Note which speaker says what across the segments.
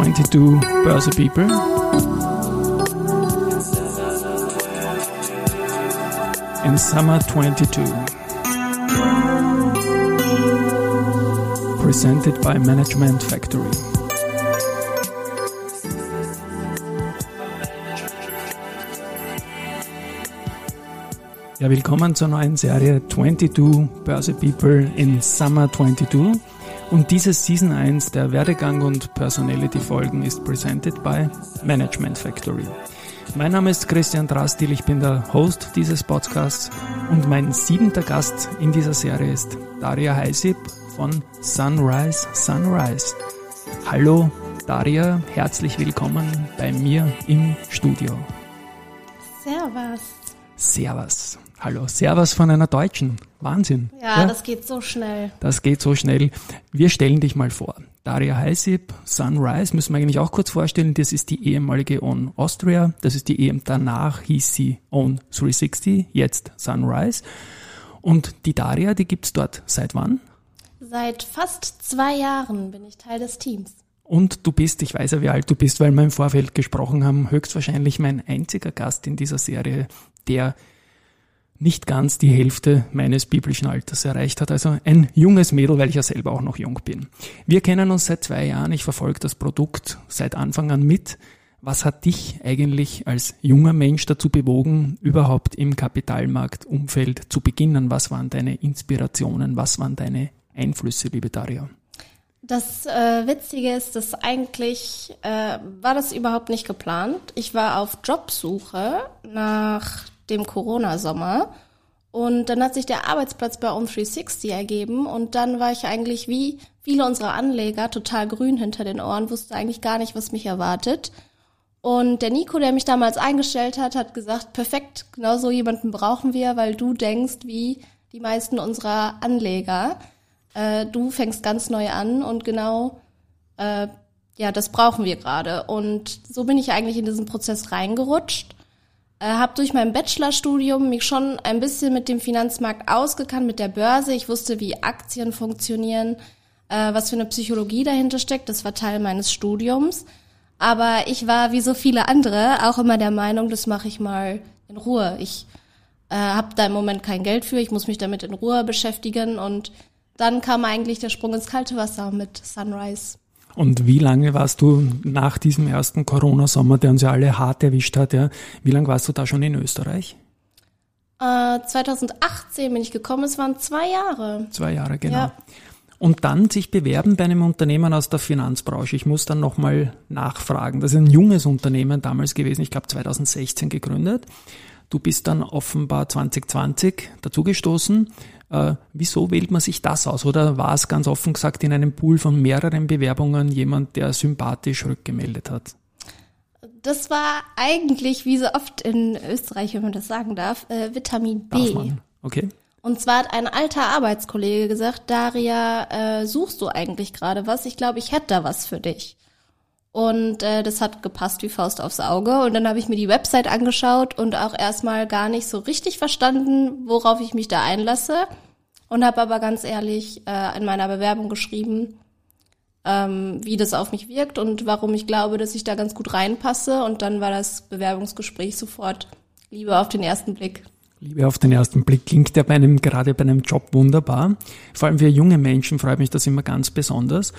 Speaker 1: 22 Börse People. In Summer 22. Presented by Management Factory. Ja, willkommen zur neuen Serie 22 Börse People in Summer 22. Und diese Season 1 der Werdegang und Personality Folgen ist presented by Management Factory. Mein Name ist Christian Drastil, ich bin der Host dieses Podcasts und mein siebenter Gast in dieser Serie ist Daria Heisip von Sunrise Sunrise. Hallo Daria, herzlich willkommen bei mir im Studio.
Speaker 2: Servus.
Speaker 1: Servus. Hallo, Servus von einer Deutschen. Wahnsinn.
Speaker 2: Ja, ja, das geht so schnell.
Speaker 1: Das geht so schnell. Wir stellen dich mal vor. Daria Heisip, Sunrise, müssen wir eigentlich auch kurz vorstellen. Das ist die ehemalige On Austria. Das ist die EM. Danach hieß sie On 360, jetzt Sunrise. Und die Daria, die gibt's dort seit wann?
Speaker 2: Seit fast zwei Jahren bin ich Teil des Teams.
Speaker 1: Und du bist, ich weiß ja, wie alt du bist, weil wir im Vorfeld gesprochen haben, höchstwahrscheinlich mein einziger Gast in dieser Serie, der nicht ganz die Hälfte meines biblischen Alters erreicht hat. Also ein junges Mädel, weil ich ja selber auch noch jung bin. Wir kennen uns seit zwei Jahren. Ich verfolge das Produkt seit Anfang an mit. Was hat dich eigentlich als junger Mensch dazu bewogen, überhaupt im Kapitalmarktumfeld zu beginnen? Was waren deine Inspirationen? Was waren deine Einflüsse, liebe Daria?
Speaker 2: Das äh, Witzige ist, dass eigentlich äh, war das überhaupt nicht geplant. Ich war auf Jobsuche nach dem Corona-Sommer. Und dann hat sich der Arbeitsplatz bei On360 ergeben und dann war ich eigentlich wie viele unserer Anleger total grün hinter den Ohren, wusste eigentlich gar nicht, was mich erwartet. Und der Nico, der mich damals eingestellt hat, hat gesagt, perfekt, genau so jemanden brauchen wir, weil du denkst wie die meisten unserer Anleger. Äh, du fängst ganz neu an und genau, äh, ja, das brauchen wir gerade. Und so bin ich eigentlich in diesen Prozess reingerutscht äh, habe durch mein Bachelorstudium mich schon ein bisschen mit dem Finanzmarkt ausgekannt, mit der Börse. Ich wusste, wie Aktien funktionieren, äh, was für eine Psychologie dahinter steckt. Das war Teil meines Studiums. Aber ich war wie so viele andere auch immer der Meinung, das mache ich mal in Ruhe. Ich äh, habe da im Moment kein Geld für, ich muss mich damit in Ruhe beschäftigen und dann kam eigentlich der Sprung ins kalte Wasser mit Sunrise.
Speaker 1: Und wie lange warst du nach diesem ersten Corona-Sommer, der uns ja alle hart erwischt hat, ja, wie lange warst du da schon in Österreich?
Speaker 2: Äh, 2018 bin ich gekommen, es waren zwei Jahre.
Speaker 1: Zwei Jahre, genau. Ja. Und dann sich bewerben bei einem Unternehmen aus der Finanzbranche. Ich muss dann nochmal nachfragen. Das ist ein junges Unternehmen damals gewesen, ich glaube 2016 gegründet. Du bist dann offenbar 2020 dazugestoßen. Äh, wieso wählt man sich das aus? Oder war es ganz offen gesagt in einem Pool von mehreren Bewerbungen jemand, der sympathisch rückgemeldet hat?
Speaker 2: Das war eigentlich, wie so oft in Österreich, wenn man das sagen darf, äh, Vitamin B.
Speaker 1: Okay.
Speaker 2: Und zwar hat ein alter Arbeitskollege gesagt, Daria, äh, suchst du eigentlich gerade was? Ich glaube, ich hätte da was für dich. Und äh, das hat gepasst wie Faust aufs Auge. Und dann habe ich mir die Website angeschaut und auch erstmal gar nicht so richtig verstanden, worauf ich mich da einlasse. Und habe aber ganz ehrlich äh, in meiner Bewerbung geschrieben, ähm, wie das auf mich wirkt und warum ich glaube, dass ich da ganz gut reinpasse. Und dann war das Bewerbungsgespräch sofort Liebe auf den ersten Blick.
Speaker 1: Liebe auf den ersten Blick klingt ja bei einem, gerade bei einem Job wunderbar. Vor allem für junge Menschen freut mich das immer ganz besonders.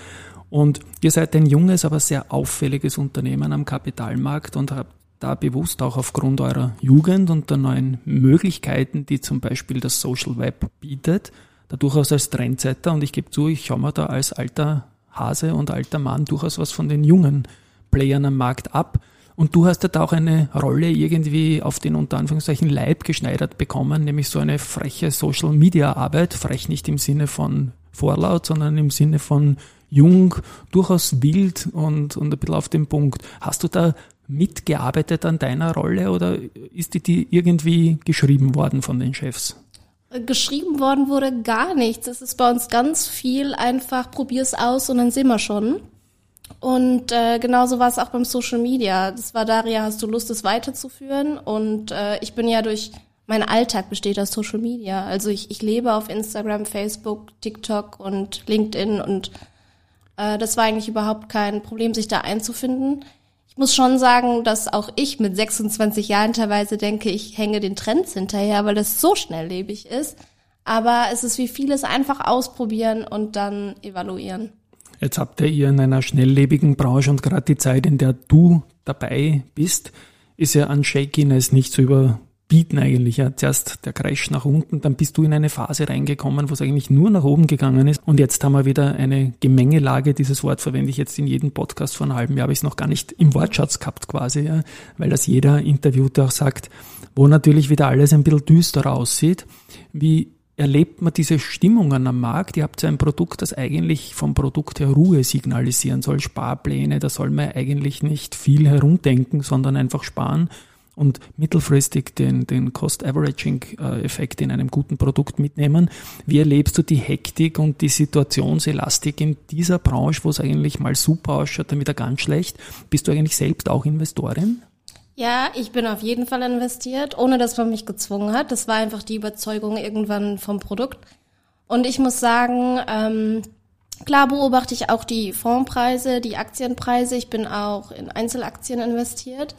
Speaker 1: Und ihr seid ein junges, aber sehr auffälliges Unternehmen am Kapitalmarkt und habt da bewusst auch aufgrund eurer Jugend und der neuen Möglichkeiten, die zum Beispiel das Social Web bietet, da durchaus als Trendsetter und ich gebe zu, ich schaue mir da als alter Hase und alter Mann durchaus was von den jungen Playern am Markt ab. Und du hast ja da auch eine Rolle irgendwie auf den unter Anführungszeichen Leib geschneidert bekommen, nämlich so eine freche Social Media Arbeit, frech nicht im Sinne von Vorlaut, sondern im Sinne von jung, durchaus wild und, und ein bisschen auf den Punkt. Hast du da mitgearbeitet an deiner Rolle oder ist die, die irgendwie geschrieben worden von den Chefs?
Speaker 2: Geschrieben worden wurde gar nichts. Es ist bei uns ganz viel einfach, probier's aus und dann sehen wir schon. Und äh, genauso war es auch beim Social Media. Das war Daria, hast du Lust, es weiterzuführen? Und äh, ich bin ja durch, mein Alltag besteht aus Social Media. Also ich, ich lebe auf Instagram, Facebook, TikTok und LinkedIn und Äh, das war eigentlich überhaupt kein Problem, sich da einzufinden. Ich muss schon sagen, dass auch ich mit 26 Jahren teilweise denke, ich hänge den Trends hinterher, weil das so schnelllebig ist. Aber es ist wie vieles einfach ausprobieren und dann evaluieren.
Speaker 1: Jetzt habt ihr in einer schnelllebigen Branche und gerade die Zeit, in der du dabei bist, ist ja an Shakiness nicht zu überbieten eigentlich. Ja, zuerst der Crash nach unten, dann bist du in eine Phase reingekommen, wo es eigentlich nur nach oben gegangen ist. Und jetzt haben wir wieder eine Gemengelage. Dieses Wort verwende ich jetzt in jedem Podcast vor einem halben Jahr, habe ich es noch gar nicht im Wortschatz gehabt quasi, ja, weil das jeder Interviewte auch sagt, wo natürlich wieder alles ein bisschen düsterer aussieht. Wie erlebt man diese Stimmungen am Markt. Ihr habt ja ein Produkt, das eigentlich vom Produkt her Ruhe signalisieren soll, Sparpläne, da soll man eigentlich nicht viel herumdenken, sondern einfach sparen und mittelfristig den, den Cost-Averaging-Effekt in einem guten Produkt mitnehmen. Wie erlebst du die Hektik und die Situationselastik in dieser Branche, wo es eigentlich mal super ausschaut, dann wieder ganz schlecht? Bist du eigentlich selbst auch Investorin?
Speaker 2: Ja, ich bin auf jeden Fall investiert, ohne dass man mich gezwungen hat. Das war einfach die Überzeugung irgendwann vom Produkt. Und ich muss sagen, ähm, klar beobachte ich auch die Fondspreise, die Aktienpreise. Ich bin auch in Einzelaktien investiert.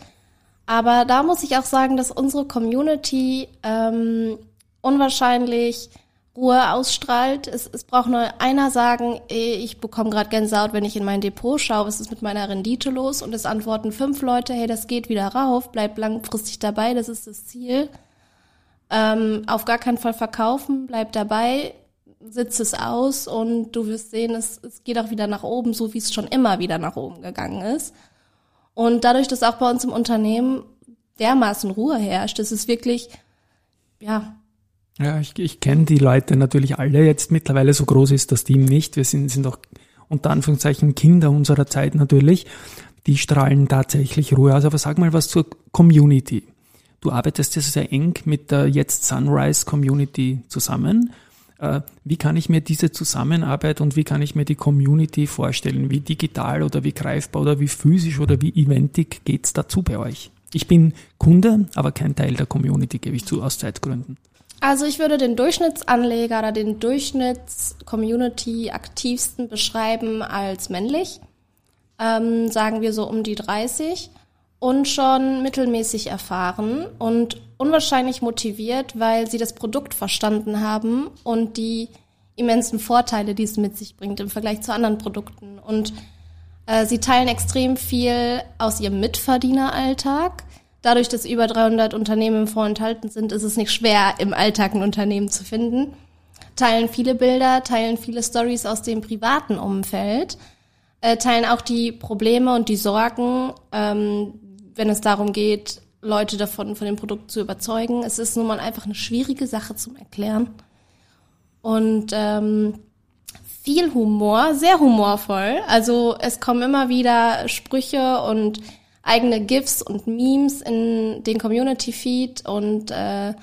Speaker 2: Aber da muss ich auch sagen, dass unsere Community ähm, unwahrscheinlich Ruhe ausstrahlt. Es, es braucht nur einer sagen, ich bekomme gerade Gänsehaut, wenn ich in mein Depot schaue, was ist mit meiner Rendite los? Und es antworten fünf Leute, hey, das geht wieder rauf, bleib langfristig dabei, das ist das Ziel. Ähm, auf gar keinen Fall verkaufen, bleib dabei, sitz es aus und du wirst sehen, es, es geht auch wieder nach oben, so wie es schon immer wieder nach oben gegangen ist. Und dadurch, dass auch bei uns im Unternehmen dermaßen Ruhe herrscht, es ist wirklich, ja,
Speaker 1: ja, ich, ich kenne die Leute natürlich alle jetzt mittlerweile, so groß ist das Team nicht. Wir sind, sind auch unter Anführungszeichen Kinder unserer Zeit natürlich. Die strahlen tatsächlich Ruhe aus. Aber sag mal was zur Community. Du arbeitest ja sehr eng mit der jetzt Sunrise Community zusammen. Äh, wie kann ich mir diese Zusammenarbeit und wie kann ich mir die Community vorstellen? Wie digital oder wie greifbar oder wie physisch oder wie eventig geht's dazu bei euch? Ich bin Kunde, aber kein Teil der Community, gebe ich zu, aus Zeitgründen.
Speaker 2: Also ich würde den Durchschnittsanleger oder den Durchschnitts-Community-Aktivsten beschreiben als männlich. Ähm, sagen wir so um die 30 und schon mittelmäßig erfahren und unwahrscheinlich motiviert, weil sie das Produkt verstanden haben und die immensen Vorteile, die es mit sich bringt im Vergleich zu anderen Produkten. Und äh, sie teilen extrem viel aus ihrem Mitverdieneralltag Dadurch, dass über 300 Unternehmen im Fonds enthalten sind, ist es nicht schwer, im Alltag ein Unternehmen zu finden. Teilen viele Bilder, teilen viele Stories aus dem privaten Umfeld, äh, teilen auch die Probleme und die Sorgen, ähm, wenn es darum geht, Leute davon von dem Produkt zu überzeugen. Es ist nun mal einfach eine schwierige Sache zum Erklären. Und ähm, viel Humor, sehr humorvoll. Also es kommen immer wieder Sprüche und eigene GIFs und Memes in den Community Feed und äh,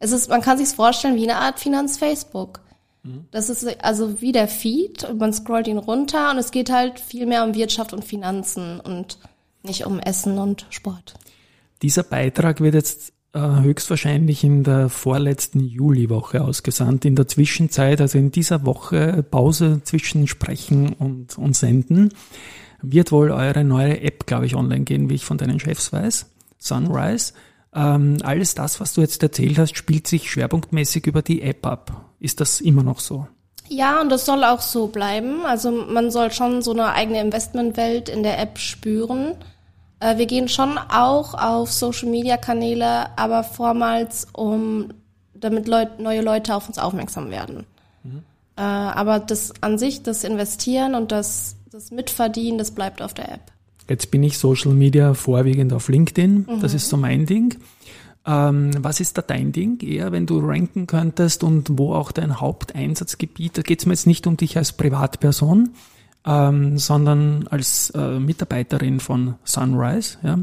Speaker 2: es ist, man kann sich vorstellen wie eine Art Finanz-Facebook. Mhm. Das ist also wie der Feed und man scrollt ihn runter und es geht halt viel mehr um Wirtschaft und Finanzen und nicht um Essen und Sport.
Speaker 1: Dieser Beitrag wird jetzt äh, höchstwahrscheinlich in der vorletzten Juliwoche ausgesandt. In der Zwischenzeit, also in dieser Woche Pause zwischen Sprechen und, und Senden wird wohl eure neue App, glaube ich, online gehen, wie ich von deinen Chefs weiß. Sunrise. Ähm, alles das, was du jetzt erzählt hast, spielt sich schwerpunktmäßig über die App ab. Ist das immer noch so?
Speaker 2: Ja, und das soll auch so bleiben. Also man soll schon so eine eigene Investmentwelt in der App spüren. Äh, wir gehen schon auch auf Social-Media-Kanäle, aber vormals, um damit Leut neue Leute auf uns aufmerksam werden. Mhm. Äh, aber das an sich, das Investieren und das das Mitverdienen, das bleibt auf der App.
Speaker 1: Jetzt bin ich Social Media vorwiegend auf LinkedIn. Mhm. Das ist so mein Ding. Ähm, was ist da dein Ding? Eher, wenn du ranken könntest und wo auch dein Haupteinsatzgebiet, da geht es mir jetzt nicht um dich als Privatperson, ähm, sondern als äh, Mitarbeiterin von Sunrise. Ja?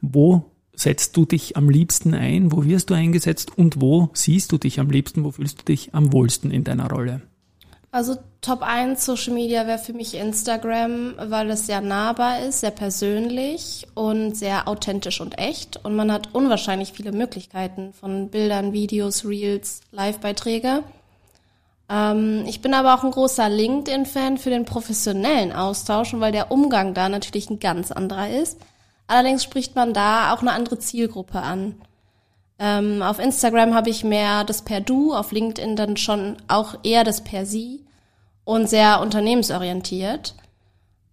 Speaker 1: Wo setzt du dich am liebsten ein? Wo wirst du eingesetzt? Und wo siehst du dich am liebsten? Wo fühlst du dich am wohlsten in deiner Rolle?
Speaker 2: Also Top 1 Social Media wäre für mich Instagram, weil es sehr nahbar ist, sehr persönlich und sehr authentisch und echt. Und man hat unwahrscheinlich viele Möglichkeiten von Bildern, Videos, Reels, Live-Beiträge. Ähm, ich bin aber auch ein großer LinkedIn-Fan für den professionellen Austausch, weil der Umgang da natürlich ein ganz anderer ist. Allerdings spricht man da auch eine andere Zielgruppe an. Ähm, auf Instagram habe ich mehr das per Du, auf LinkedIn dann schon auch eher das per Sie und sehr unternehmensorientiert.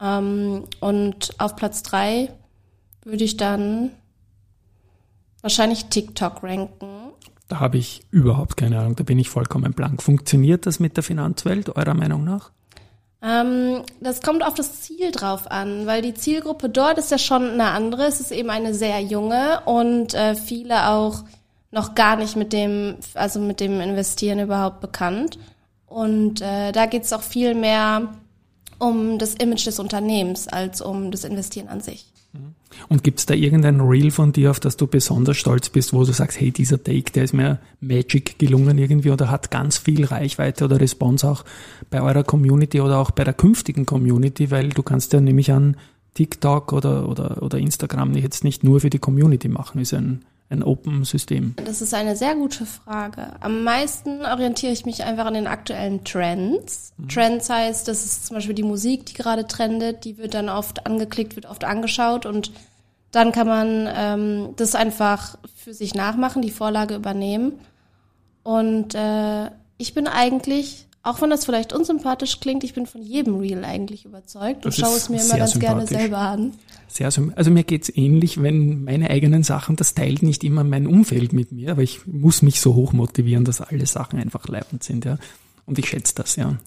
Speaker 2: Ähm, und auf Platz drei würde ich dann wahrscheinlich TikTok ranken.
Speaker 1: Da habe ich überhaupt keine Ahnung, da bin ich vollkommen blank. Funktioniert das mit der Finanzwelt, eurer Meinung nach?
Speaker 2: Ähm, das kommt auf das Ziel drauf an, weil die Zielgruppe dort ist ja schon eine andere. Es ist eben eine sehr junge und äh, viele auch noch gar nicht mit dem, also mit dem Investieren überhaupt bekannt. Und äh, da geht es auch viel mehr um das Image des Unternehmens als um das Investieren an sich.
Speaker 1: Und gibt es da irgendein Reel von dir, auf das du besonders stolz bist, wo du sagst, hey, dieser Take, der ist mir Magic gelungen irgendwie oder hat ganz viel Reichweite oder Response auch bei eurer Community oder auch bei der künftigen Community, weil du kannst ja nämlich an TikTok oder, oder, oder Instagram jetzt nicht nur für die Community machen, ist ein ein Open-System?
Speaker 2: Das ist eine sehr gute Frage. Am meisten orientiere ich mich einfach an den aktuellen Trends. Mhm. Trends heißt, das ist zum Beispiel die Musik, die gerade trendet, die wird dann oft angeklickt, wird oft angeschaut und dann kann man ähm, das einfach für sich nachmachen, die Vorlage übernehmen. Und äh, ich bin eigentlich auch wenn das vielleicht unsympathisch klingt, ich bin von jedem Reel eigentlich überzeugt und schaue es mir immer ganz gerne selber an.
Speaker 1: Sehr Also mir geht's ähnlich, wenn meine eigenen Sachen, das teilt nicht immer mein Umfeld mit mir, aber ich muss mich so hoch motivieren, dass alle Sachen einfach leibend sind, ja. Und ich schätze das, ja.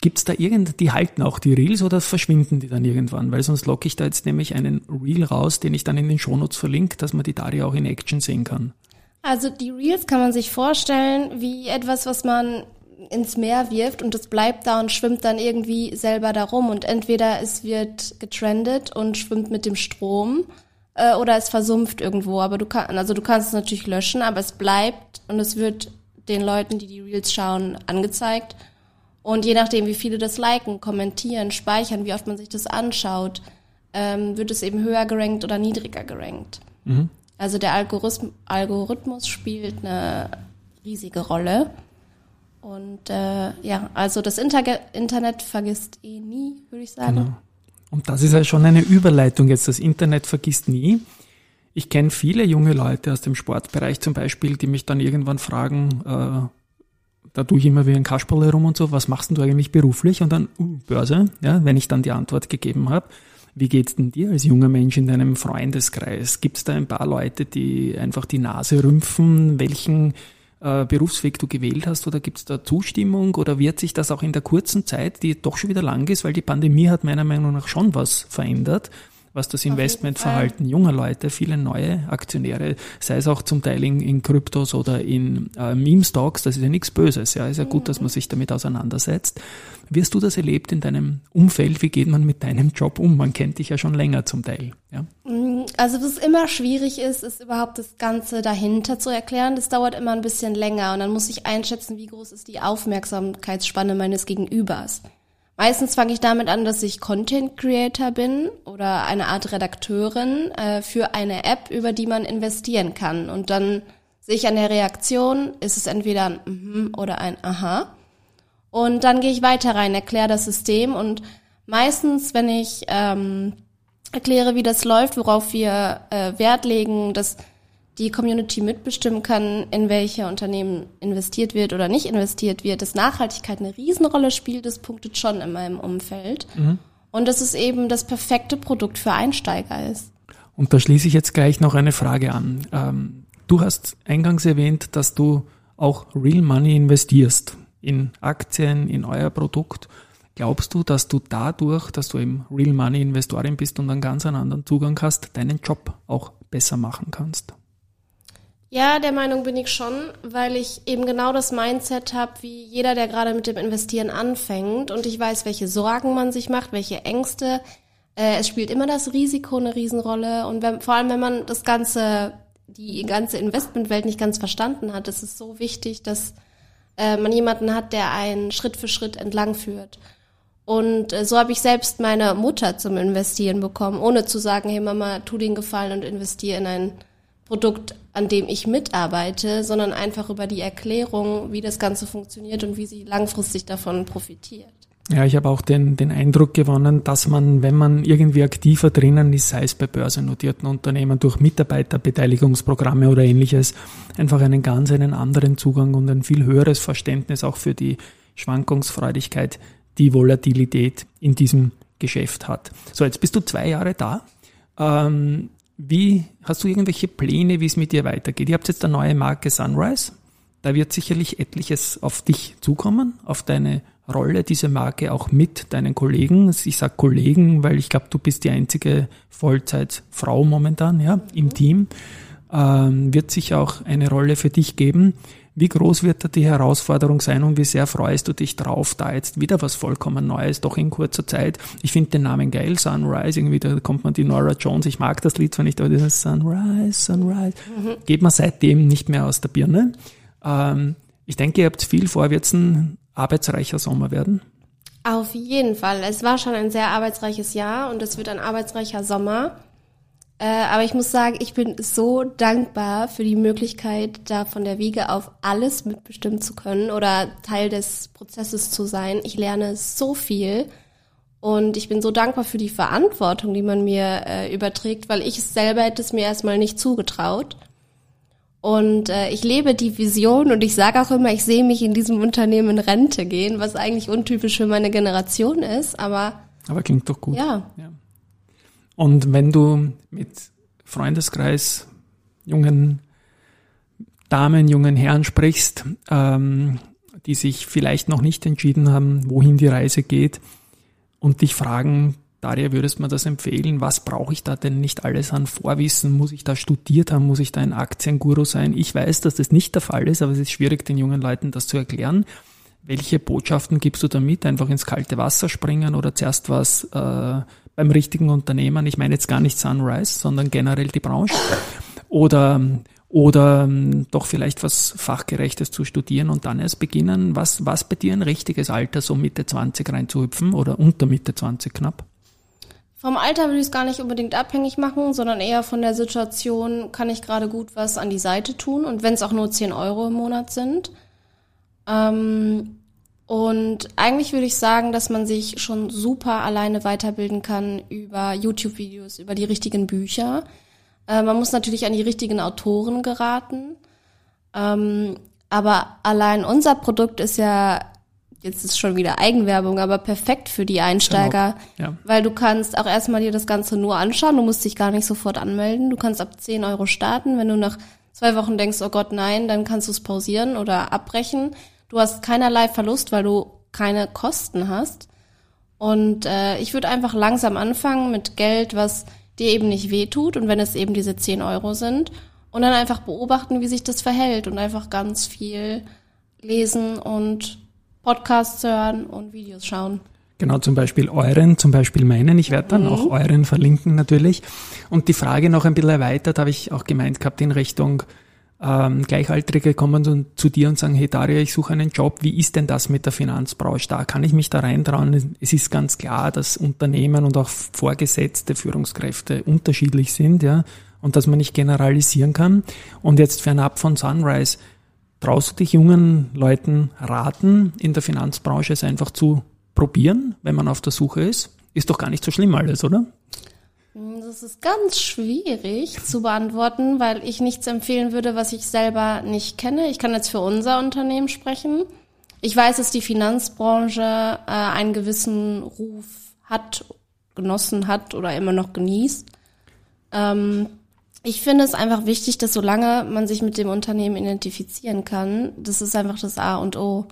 Speaker 1: Gibt's da irgend, die halten auch die Reels oder verschwinden die dann irgendwann? Weil sonst locke ich da jetzt nämlich einen Reel raus, den ich dann in den Shownotes verlinke, dass man die Daria auch in Action sehen kann.
Speaker 2: Also die Reels kann man sich vorstellen wie etwas, was man ins Meer wirft und es bleibt da und schwimmt dann irgendwie selber darum. Und entweder es wird getrendet und schwimmt mit dem Strom äh, oder es versumpft irgendwo. Aber du kannst, also du kannst es natürlich löschen, aber es bleibt und es wird den Leuten, die die Reels schauen, angezeigt. Und je nachdem, wie viele das liken, kommentieren, speichern, wie oft man sich das anschaut, ähm, wird es eben höher gerankt oder niedriger gerankt. Mhm. Also der Algorithmus, Algorithmus spielt eine riesige Rolle. Und äh, ja, also das Inter Internet vergisst eh nie, würde ich sagen. Genau.
Speaker 1: Und das ist ja schon eine Überleitung jetzt. Das Internet vergisst nie. Ich kenne viele junge Leute aus dem Sportbereich zum Beispiel, die mich dann irgendwann fragen, äh, da tue ich immer wie ein Kasperl herum und so, was machst du eigentlich beruflich? Und dann, uh, Börse, ja, wenn ich dann die Antwort gegeben habe. Wie geht's denn dir als junger Mensch in deinem Freundeskreis? Gibt es da ein paar Leute, die einfach die Nase rümpfen? Welchen äh, Berufsweg du gewählt hast oder gibt es da Zustimmung oder wird sich das auch in der kurzen Zeit, die doch schon wieder lang ist, weil die Pandemie hat meiner Meinung nach schon was verändert, was das Investmentverhalten junger Leute, viele neue Aktionäre, sei es auch zum Teil in, in Kryptos oder in äh, Meme-Stocks, das ist ja nichts Böses, ja, ist ja gut, dass man sich damit auseinandersetzt. Wirst du das erlebt in deinem Umfeld? Wie geht man mit deinem Job um? Man kennt dich ja schon länger zum Teil. Ja?
Speaker 2: Mm, also was immer schwierig ist, ist überhaupt das Ganze dahinter zu erklären. Das dauert immer ein bisschen länger und dann muss ich einschätzen, wie groß ist die Aufmerksamkeitsspanne meines Gegenübers. Meistens fange ich damit an, dass ich Content Creator bin oder eine Art Redakteurin äh, für eine App, über die man investieren kann. Und dann sehe ich an der Reaktion, ist es entweder ein mhm oder ein Aha. Und dann gehe ich weiter rein, erkläre das System und meistens, wenn ich ähm, erkläre, wie das läuft, worauf wir äh, Wert legen, dass die Community mitbestimmen kann, in welche Unternehmen investiert wird oder nicht investiert wird, dass Nachhaltigkeit eine Riesenrolle spielt, das punktet schon in meinem Umfeld. Mhm. Und dass es eben das perfekte Produkt für Einsteiger ist.
Speaker 1: Und da schließe ich jetzt gleich noch eine Frage an. Ähm, du hast eingangs erwähnt, dass du auch Real Money investierst in Aktien, in euer Produkt. Glaubst du, dass du dadurch, dass du eben Real Money Investorin bist und einen ganz anderen Zugang hast, deinen Job auch besser machen kannst?
Speaker 2: Ja, der Meinung bin ich schon, weil ich eben genau das Mindset habe, wie jeder, der gerade mit dem Investieren anfängt. Und ich weiß, welche Sorgen man sich macht, welche Ängste. Äh, es spielt immer das Risiko eine Riesenrolle. Und wenn, vor allem, wenn man das ganze, die ganze Investmentwelt nicht ganz verstanden hat, ist es so wichtig, dass äh, man jemanden hat, der einen Schritt für Schritt entlang führt. Und äh, so habe ich selbst meine Mutter zum Investieren bekommen, ohne zu sagen, hey Mama, tu den Gefallen und investiere in ein Produkt, an dem ich mitarbeite, sondern einfach über die Erklärung, wie das Ganze funktioniert und wie sie langfristig davon profitiert.
Speaker 1: Ja, ich habe auch den, den Eindruck gewonnen, dass man, wenn man irgendwie aktiver drinnen ist, sei es bei börsennotierten Unternehmen durch Mitarbeiterbeteiligungsprogramme oder ähnliches, einfach einen ganz einen anderen Zugang und ein viel höheres Verständnis auch für die Schwankungsfreudigkeit, die Volatilität in diesem Geschäft hat. So, jetzt bist du zwei Jahre da. Ähm, wie hast du irgendwelche Pläne, wie es mit dir weitergeht? Ihr habt jetzt eine neue Marke Sunrise. Da wird sicherlich etliches auf dich zukommen, auf deine Rolle, diese Marke auch mit deinen Kollegen. Ich sage Kollegen, weil ich glaube, du bist die einzige Vollzeitfrau momentan ja, im Team. Ähm, wird sich auch eine Rolle für dich geben. Wie groß wird da die Herausforderung sein und wie sehr freust du dich drauf, da jetzt wieder was vollkommen Neues, doch in kurzer Zeit. Ich finde den Namen geil, Sunrise, irgendwie da kommt man die Nora Jones, ich mag das Lied zwar nicht, aber dieses Sunrise, Sunrise, mhm. geht man seitdem nicht mehr aus der Birne. Ähm, ich denke, ihr habt viel vor, wird es ein arbeitsreicher Sommer werden?
Speaker 2: Auf jeden Fall. Es war schon ein sehr arbeitsreiches Jahr und es wird ein arbeitsreicher Sommer. Äh, aber ich muss sagen, ich bin so dankbar für die Möglichkeit, da von der Wiege auf alles mitbestimmen zu können oder Teil des Prozesses zu sein. Ich lerne so viel und ich bin so dankbar für die Verantwortung, die man mir äh, überträgt, weil ich selber hätte es mir erstmal nicht zugetraut. Und äh, ich lebe die Vision und ich sage auch immer, ich sehe mich in diesem Unternehmen in Rente gehen, was eigentlich untypisch für meine Generation ist, aber.
Speaker 1: Aber klingt doch gut.
Speaker 2: Ja. ja.
Speaker 1: Und wenn du mit Freundeskreis, jungen Damen, jungen Herren sprichst, ähm, die sich vielleicht noch nicht entschieden haben, wohin die Reise geht und dich fragen, Daria, würdest du mir das empfehlen? Was brauche ich da denn nicht alles an Vorwissen? Muss ich da studiert haben? Muss ich da ein Aktienguru sein? Ich weiß, dass das nicht der Fall ist, aber es ist schwierig, den jungen Leuten das zu erklären. Welche Botschaften gibst du damit? Einfach ins kalte Wasser springen oder zuerst was äh, beim richtigen Unternehmen, ich meine jetzt gar nicht Sunrise, sondern generell die Branche, oder, oder doch vielleicht was Fachgerechtes zu studieren und dann erst beginnen, was, was bei dir ein richtiges Alter, so Mitte 20 reinzuhüpfen oder unter Mitte 20 knapp?
Speaker 2: Vom Alter würde ich es gar nicht unbedingt abhängig machen, sondern eher von der Situation, kann ich gerade gut was an die Seite tun und wenn es auch nur 10 Euro im Monat sind. Ähm, und eigentlich würde ich sagen, dass man sich schon super alleine weiterbilden kann über YouTube-Videos, über die richtigen Bücher. Äh, man muss natürlich an die richtigen Autoren geraten. Ähm, aber allein unser Produkt ist ja, jetzt ist schon wieder Eigenwerbung, aber perfekt für die Einsteiger. Genau. Ja. Weil du kannst auch erstmal dir das Ganze nur anschauen. Du musst dich gar nicht sofort anmelden. Du kannst ab 10 Euro starten. Wenn du nach zwei Wochen denkst, oh Gott, nein, dann kannst du es pausieren oder abbrechen. Du hast keinerlei Verlust, weil du keine Kosten hast. Und äh, ich würde einfach langsam anfangen mit Geld, was dir eben nicht wehtut und wenn es eben diese 10 Euro sind und dann einfach beobachten, wie sich das verhält und einfach ganz viel lesen und Podcasts hören und Videos schauen.
Speaker 1: Genau, zum Beispiel euren, zum Beispiel meinen. Ich werde dann mhm. auch euren verlinken natürlich. Und die Frage noch ein bisschen erweitert, habe ich auch gemeint gehabt in Richtung ähm, Gleichaltrige kommen dann zu dir und sagen, hey Daria, ich suche einen Job, wie ist denn das mit der Finanzbranche da? Kann ich mich da reintrauen? Es ist ganz klar, dass Unternehmen und auch Vorgesetzte Führungskräfte unterschiedlich sind, ja, und dass man nicht generalisieren kann. Und jetzt fernab von Sunrise, traust du dich jungen Leuten raten, in der Finanzbranche es einfach zu probieren, wenn man auf der Suche ist? Ist doch gar nicht so schlimm alles, oder?
Speaker 2: Das ist ganz schwierig zu beantworten, weil ich nichts empfehlen würde, was ich selber nicht kenne. Ich kann jetzt für unser Unternehmen sprechen. Ich weiß, dass die Finanzbranche äh, einen gewissen Ruf hat, genossen hat oder immer noch genießt. Ähm, ich finde es einfach wichtig, dass solange man sich mit dem Unternehmen identifizieren kann, das ist einfach das A und O.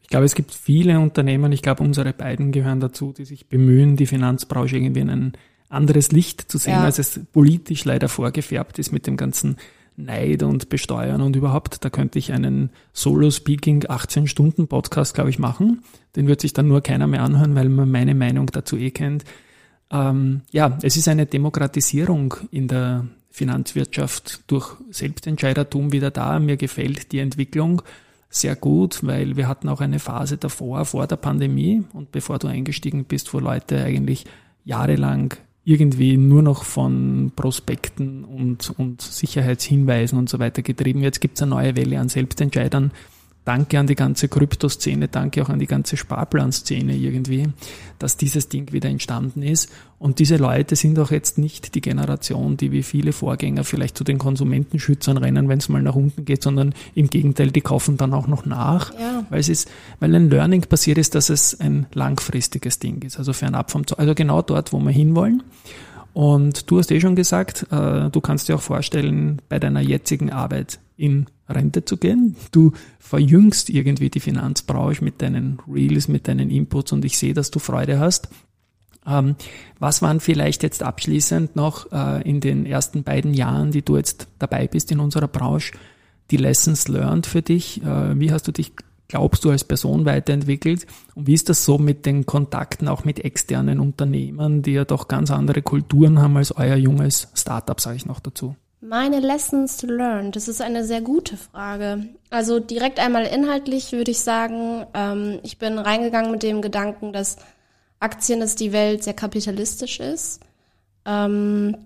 Speaker 1: Ich glaube, es gibt viele Unternehmen, ich glaube, unsere beiden gehören dazu, die sich bemühen, die Finanzbranche irgendwie in einen anderes Licht zu sehen, ja. als es politisch leider vorgefärbt ist mit dem ganzen Neid und Besteuern und überhaupt. Da könnte ich einen Solo-Speaking 18-Stunden-Podcast, glaube ich, machen. Den wird sich dann nur keiner mehr anhören, weil man meine Meinung dazu eh kennt. Ähm, ja, es ist eine Demokratisierung in der Finanzwirtschaft durch Selbstentscheidertum wieder da. Mir gefällt die Entwicklung sehr gut, weil wir hatten auch eine Phase davor, vor der Pandemie und bevor du eingestiegen bist, wo Leute eigentlich jahrelang irgendwie nur noch von Prospekten und, und Sicherheitshinweisen und so weiter getrieben. Jetzt gibt es eine neue Welle an Selbstentscheidern, danke an die ganze Kryptoszene, danke auch an die ganze Sparplanszene irgendwie, dass dieses Ding wieder entstanden ist. Und diese Leute sind auch jetzt nicht die Generation, die wie viele Vorgänger vielleicht zu den Konsumentenschützern rennen, wenn es mal nach unten geht, sondern im Gegenteil, die kaufen dann auch noch nach, ja. weil es ist, weil ein Learning passiert ist, dass es ein langfristiges Ding ist, also fernab vom, also genau dort, wo wir hinwollen. Und du hast eh schon gesagt, äh, du kannst dir auch vorstellen, bei deiner jetzigen Arbeit in Rente zu gehen. Du verjüngst irgendwie die Finanzbranche mit deinen Reels, mit deinen Inputs und ich sehe, dass du Freude hast. Ähm, was waren vielleicht jetzt abschließend noch äh, in den ersten beiden Jahren, die du jetzt dabei bist in unserer Branche, die Lessons learned für dich? Äh, wie hast du dich, glaubst du, als Person weiterentwickelt? Und wie ist das so mit den Kontakten auch mit externen Unternehmern, die ja doch ganz andere Kulturen haben als euer junges Startup, sage ich noch dazu?
Speaker 2: Meine Lessons learned, das ist eine sehr gute Frage. Also direkt einmal inhaltlich würde ich sagen, ähm, ich bin reingegangen mit dem Gedanken, dass Aktien, dass die Welt sehr kapitalistisch ist. Ähm,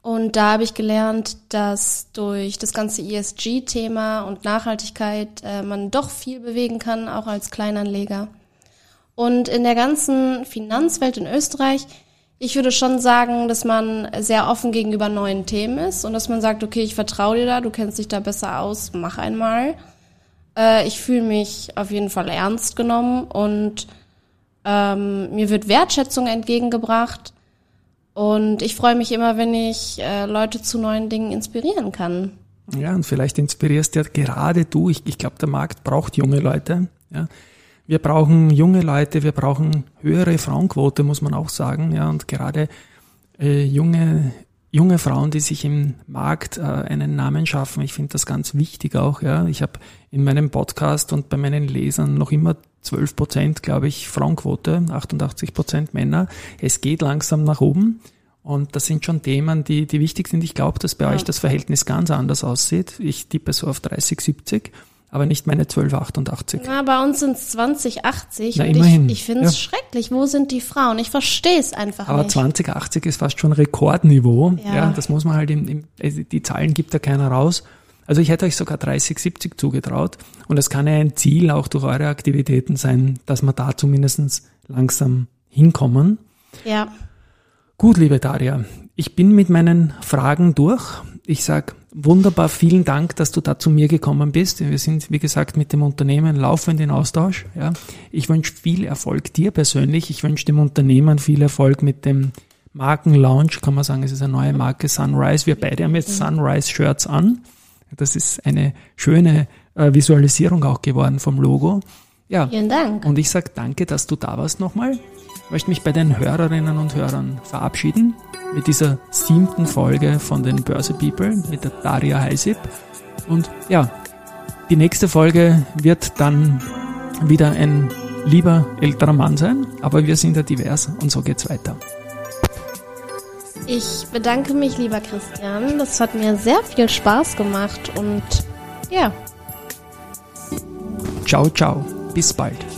Speaker 2: und da habe ich gelernt, dass durch das ganze ESG-Thema und Nachhaltigkeit äh, man doch viel bewegen kann, auch als Kleinanleger. Und in der ganzen Finanzwelt in Österreich ich würde schon sagen, dass man sehr offen gegenüber neuen Themen ist und dass man sagt, okay, ich vertraue dir da, du kennst dich da besser aus, mach einmal. Äh, ich fühle mich auf jeden Fall ernst genommen und ähm, mir wird Wertschätzung entgegengebracht. Und ich freue mich immer, wenn ich äh, Leute zu neuen Dingen inspirieren kann.
Speaker 1: Ja, und vielleicht inspirierst ja gerade du. Ich, ich glaube, der Markt braucht junge Leute. Ja wir brauchen junge Leute, wir brauchen höhere Frauenquote, muss man auch sagen. Ja, und gerade äh, junge, junge Frauen, die sich im Markt äh, einen Namen schaffen, ich finde das ganz wichtig auch. Ja, ich habe in meinem Podcast und bei meinen Lesern noch immer 12 Prozent, glaube ich, Frauenquote, 88 Prozent Männer. Es geht langsam nach oben. Und das sind schon Themen, die, die wichtig sind. Ich glaube, dass bei ja. euch das Verhältnis ganz anders aussieht. Ich tippe so auf 30, 70 aber nicht meine 1288.
Speaker 2: Na, bei uns sind es 2080 Na, und immerhin. ich, ich finde es ja. schrecklich. Wo sind die Frauen? Ich verstehe es einfach
Speaker 1: aber nicht. Aber 2080 ist fast schon Rekordniveau. Ja. ja das muss man halt im, im, also die Zahlen gibt da keiner raus. Also ich hätte euch sogar 30, 70 zugetraut. Und es kann ja ein Ziel auch durch eure Aktivitäten sein, dass wir da zumindest langsam hinkommen.
Speaker 2: Ja.
Speaker 1: Gut, liebe Daria, ich bin mit meinen Fragen durch. Ich sag wunderbar, vielen Dank, dass du da zu mir gekommen bist. Wir sind, wie gesagt, mit dem Unternehmen laufend in Austausch. Ja. Ich wünsche viel Erfolg dir persönlich. Ich wünsche dem Unternehmen viel Erfolg mit dem Markenlaunch, kann man sagen, es ist eine neue Marke Sunrise. Wir beide haben jetzt Sunrise-Shirts an. Das ist eine schöne äh, Visualisierung auch geworden vom Logo. Ja.
Speaker 2: Vielen Dank.
Speaker 1: Und ich sage danke, dass du da warst nochmal. Ich möchte mich bei den Hörerinnen und Hörern verabschieden mit dieser siebten Folge von den Börse People mit der Daria Heisip. Und ja, die nächste Folge wird dann wieder ein lieber älterer Mann sein, aber wir sind ja divers und so geht's weiter.
Speaker 2: Ich bedanke mich, lieber Christian. Das hat mir sehr viel Spaß gemacht und ja.
Speaker 1: Ciao, ciao. Bis bald.